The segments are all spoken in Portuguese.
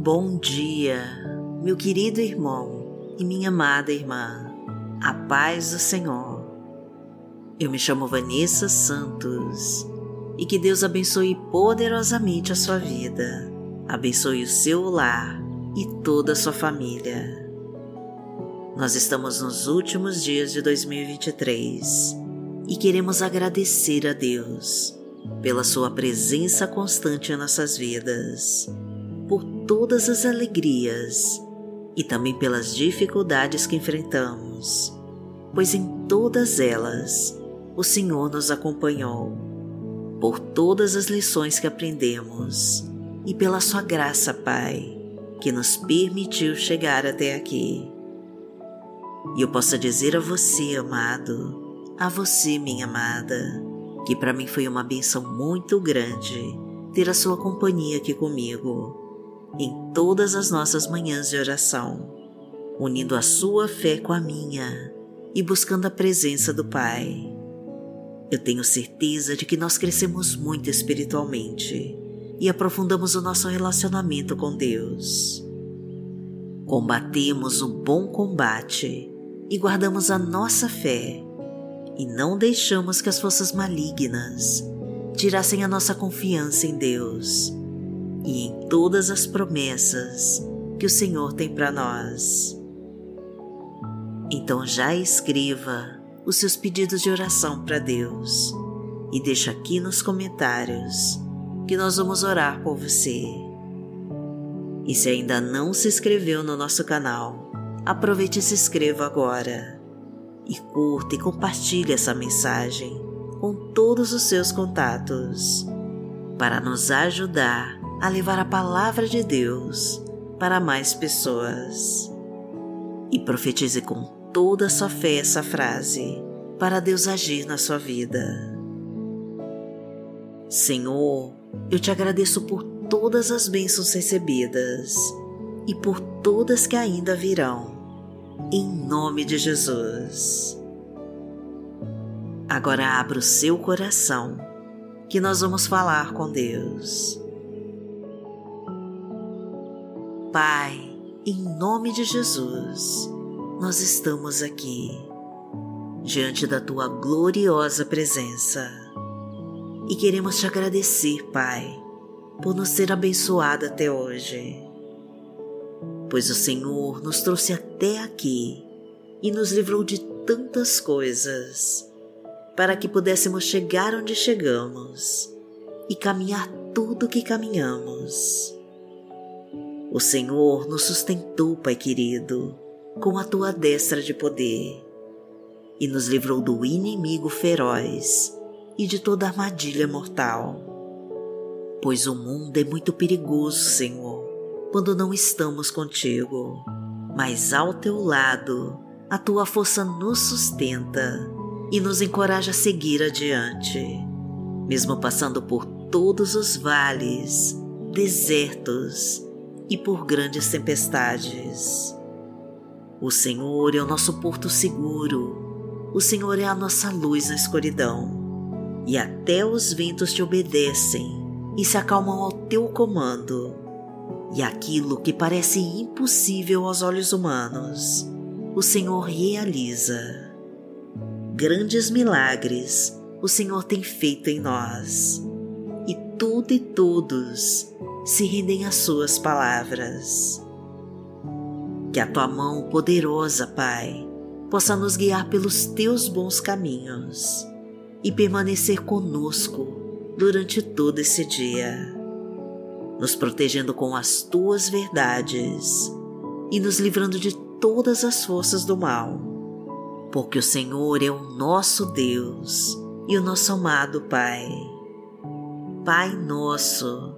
Bom dia, meu querido irmão e minha amada irmã. A paz do Senhor. Eu me chamo Vanessa Santos e que Deus abençoe poderosamente a sua vida, abençoe o seu lar e toda a sua família. Nós estamos nos últimos dias de 2023 e queremos agradecer a Deus pela Sua presença constante em nossas vidas, todas as alegrias e também pelas dificuldades que enfrentamos, pois em todas elas o Senhor nos acompanhou, por todas as lições que aprendemos e pela Sua graça, Pai, que nos permitiu chegar até aqui. E eu posso dizer a você, amado, a você, minha amada, que para mim foi uma benção muito grande ter a sua companhia aqui comigo em todas as nossas manhãs de oração, unindo a sua fé com a minha e buscando a presença do Pai. Eu tenho certeza de que nós crescemos muito espiritualmente e aprofundamos o nosso relacionamento com Deus. Combatemos o bom combate e guardamos a nossa fé e não deixamos que as forças malignas tirassem a nossa confiança em Deus e em todas as promessas que o Senhor tem para nós. Então já escreva os seus pedidos de oração para Deus e deixa aqui nos comentários que nós vamos orar por você. E se ainda não se inscreveu no nosso canal, aproveite e se inscreva agora e curta e compartilhe essa mensagem com todos os seus contatos para nos ajudar a levar a palavra de Deus para mais pessoas. E profetize com toda a sua fé essa frase para Deus agir na sua vida. Senhor, eu te agradeço por todas as bênçãos recebidas e por todas que ainda virão em nome de Jesus. Agora abra o seu coração, que nós vamos falar com Deus. Pai, em nome de Jesus, nós estamos aqui, diante da tua gloriosa presença, e queremos te agradecer, Pai, por nos ter abençoado até hoje pois o Senhor nos trouxe até aqui e nos livrou de tantas coisas, para que pudéssemos chegar onde chegamos e caminhar tudo que caminhamos. O Senhor nos sustentou, Pai querido, com a tua destra de poder e nos livrou do inimigo feroz e de toda armadilha mortal. Pois o mundo é muito perigoso, Senhor quando não estamos contigo, mas ao teu lado a tua força nos sustenta e nos encoraja a seguir adiante, mesmo passando por todos os vales, desertos e por grandes tempestades. O Senhor é o nosso porto seguro, o Senhor é a nossa luz na escuridão, e até os ventos te obedecem e se acalmam ao teu comando e aquilo que parece impossível aos olhos humanos, o Senhor realiza. Grandes milagres o Senhor tem feito em nós, e tudo e todos se rendem às Suas palavras. Que a tua mão poderosa, Pai, possa nos guiar pelos teus bons caminhos e permanecer conosco durante todo esse dia nos protegendo com as tuas verdades e nos livrando de todas as forças do mal. Porque o Senhor é o nosso Deus e o nosso amado Pai. Pai nosso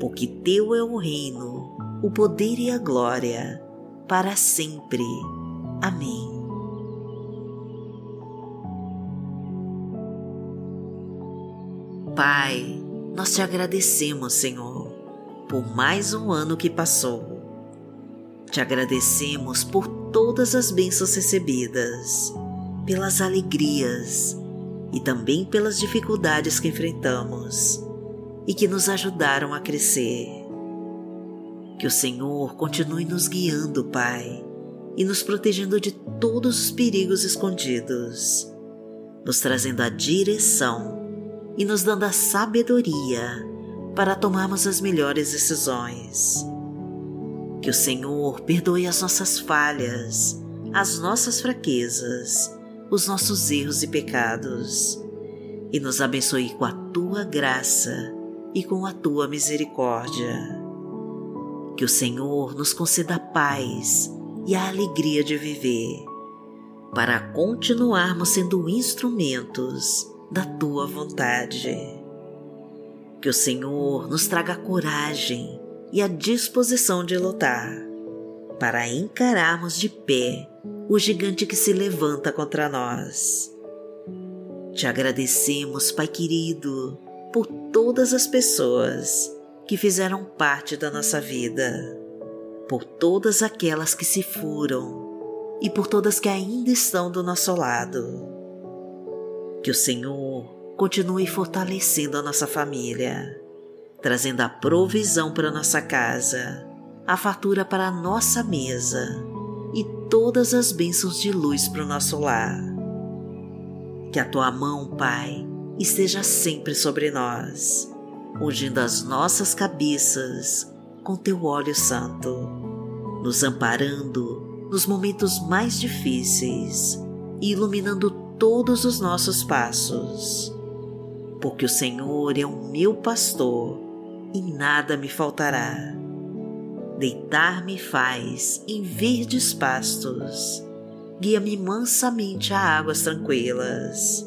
porque Teu é o reino, o poder e a glória, para sempre. Amém. Pai, nós te agradecemos, Senhor, por mais um ano que passou. Te agradecemos por todas as bênçãos recebidas, pelas alegrias e também pelas dificuldades que enfrentamos e que nos ajudaram a crescer. Que o Senhor continue nos guiando, Pai, e nos protegendo de todos os perigos escondidos, nos trazendo a direção e nos dando a sabedoria para tomarmos as melhores decisões. Que o Senhor perdoe as nossas falhas, as nossas fraquezas, os nossos erros e pecados, e nos abençoe com a tua graça e com a tua misericórdia que o Senhor nos conceda a paz e a alegria de viver, para continuarmos sendo instrumentos da tua vontade. Que o Senhor nos traga a coragem e a disposição de lutar, para encararmos de pé o gigante que se levanta contra nós. Te agradecemos, Pai querido, por todas as pessoas que fizeram parte da nossa vida, por todas aquelas que se foram e por todas que ainda estão do nosso lado. Que o Senhor continue fortalecendo a nossa família, trazendo a provisão para nossa casa, a fartura para a nossa mesa e todas as bênçãos de luz para o nosso lar. Que a tua mão, Pai, esteja sempre sobre nós ungindo as nossas cabeças com teu óleo santo, nos amparando nos momentos mais difíceis e iluminando todos os nossos passos. Porque o Senhor é o meu pastor e nada me faltará. Deitar-me faz em verdes pastos, guia-me mansamente a águas tranquilas,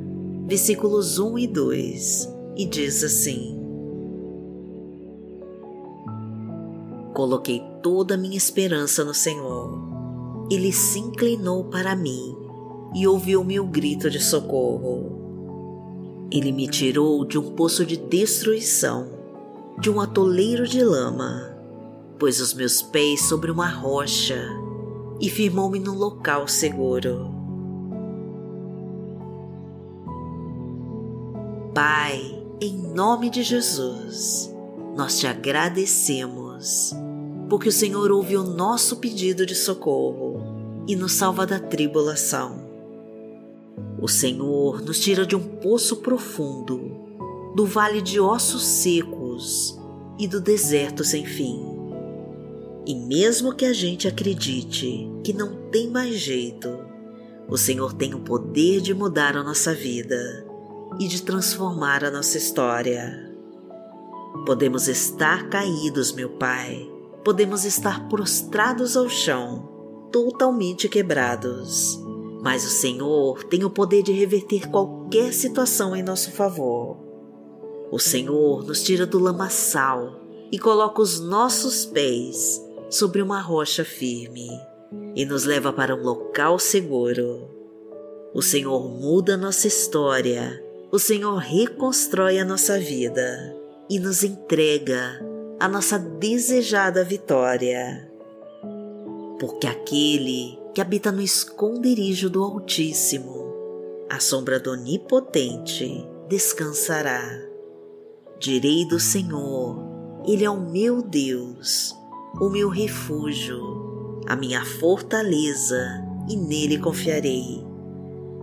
versículos 1 e 2, e diz assim: Coloquei toda a minha esperança no Senhor. Ele se inclinou para mim e ouviu meu grito de socorro. Ele me tirou de um poço de destruição, de um atoleiro de lama, pôs os meus pés sobre uma rocha e firmou-me num local seguro. Pai, em nome de Jesus, nós te agradecemos, porque o Senhor ouve o nosso pedido de socorro e nos salva da tribulação. O Senhor nos tira de um poço profundo, do vale de ossos secos e do deserto sem fim. E mesmo que a gente acredite que não tem mais jeito, o Senhor tem o poder de mudar a nossa vida e de transformar a nossa história. Podemos estar caídos, meu Pai, podemos estar prostrados ao chão, totalmente quebrados, mas o Senhor tem o poder de reverter qualquer situação em nosso favor. O Senhor nos tira do lamaçal e coloca os nossos pés sobre uma rocha firme e nos leva para um local seguro. O Senhor muda nossa história, o Senhor reconstrói a nossa vida e nos entrega a nossa desejada vitória. porque aquele que habita no esconderijo do Altíssimo, a sombra do Onipotente, descansará. Direi do Senhor, Ele é o meu Deus, o meu refúgio, a minha fortaleza, e nele confiarei.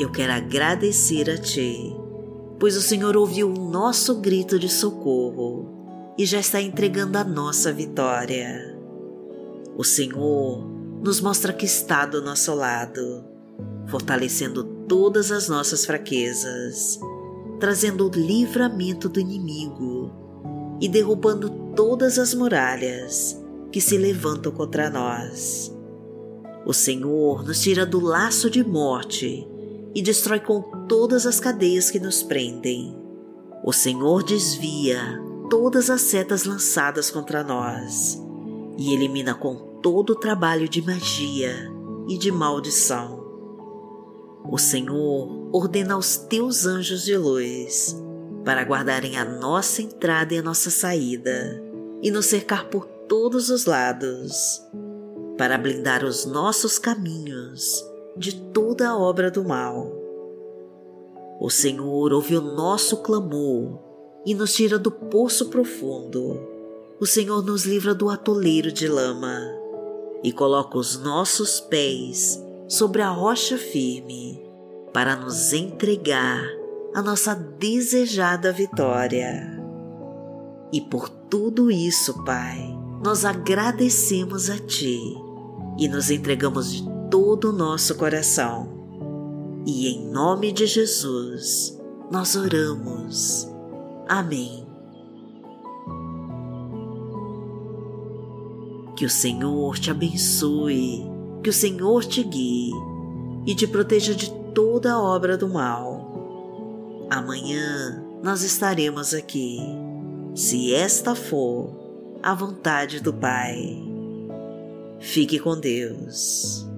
eu quero agradecer a Ti pois o Senhor ouviu o nosso grito de socorro e já está entregando a nossa vitória. O Senhor nos mostra que está do nosso lado, fortalecendo todas as nossas fraquezas, trazendo o livramento do inimigo e derrubando todas as muralhas que se levantam contra nós. O Senhor nos tira do laço de morte e destrói com todas as cadeias que nos prendem. O Senhor desvia todas as setas lançadas contra nós e elimina com todo o trabalho de magia e de maldição. O Senhor ordena aos teus anjos de luz para guardarem a nossa entrada e a nossa saída e nos cercar por todos os lados, para blindar os nossos caminhos de toda a obra do mal. O Senhor ouve o nosso clamor e nos tira do poço profundo. O Senhor nos livra do atoleiro de lama e coloca os nossos pés sobre a rocha firme para nos entregar a nossa desejada vitória. E por tudo isso, Pai, nós agradecemos a Ti e nos entregamos de todo o nosso coração. E em nome de Jesus, nós oramos. Amém. Que o Senhor te abençoe, que o Senhor te guie e te proteja de toda obra do mal. Amanhã nós estaremos aqui, se esta for a vontade do Pai. Fique com Deus.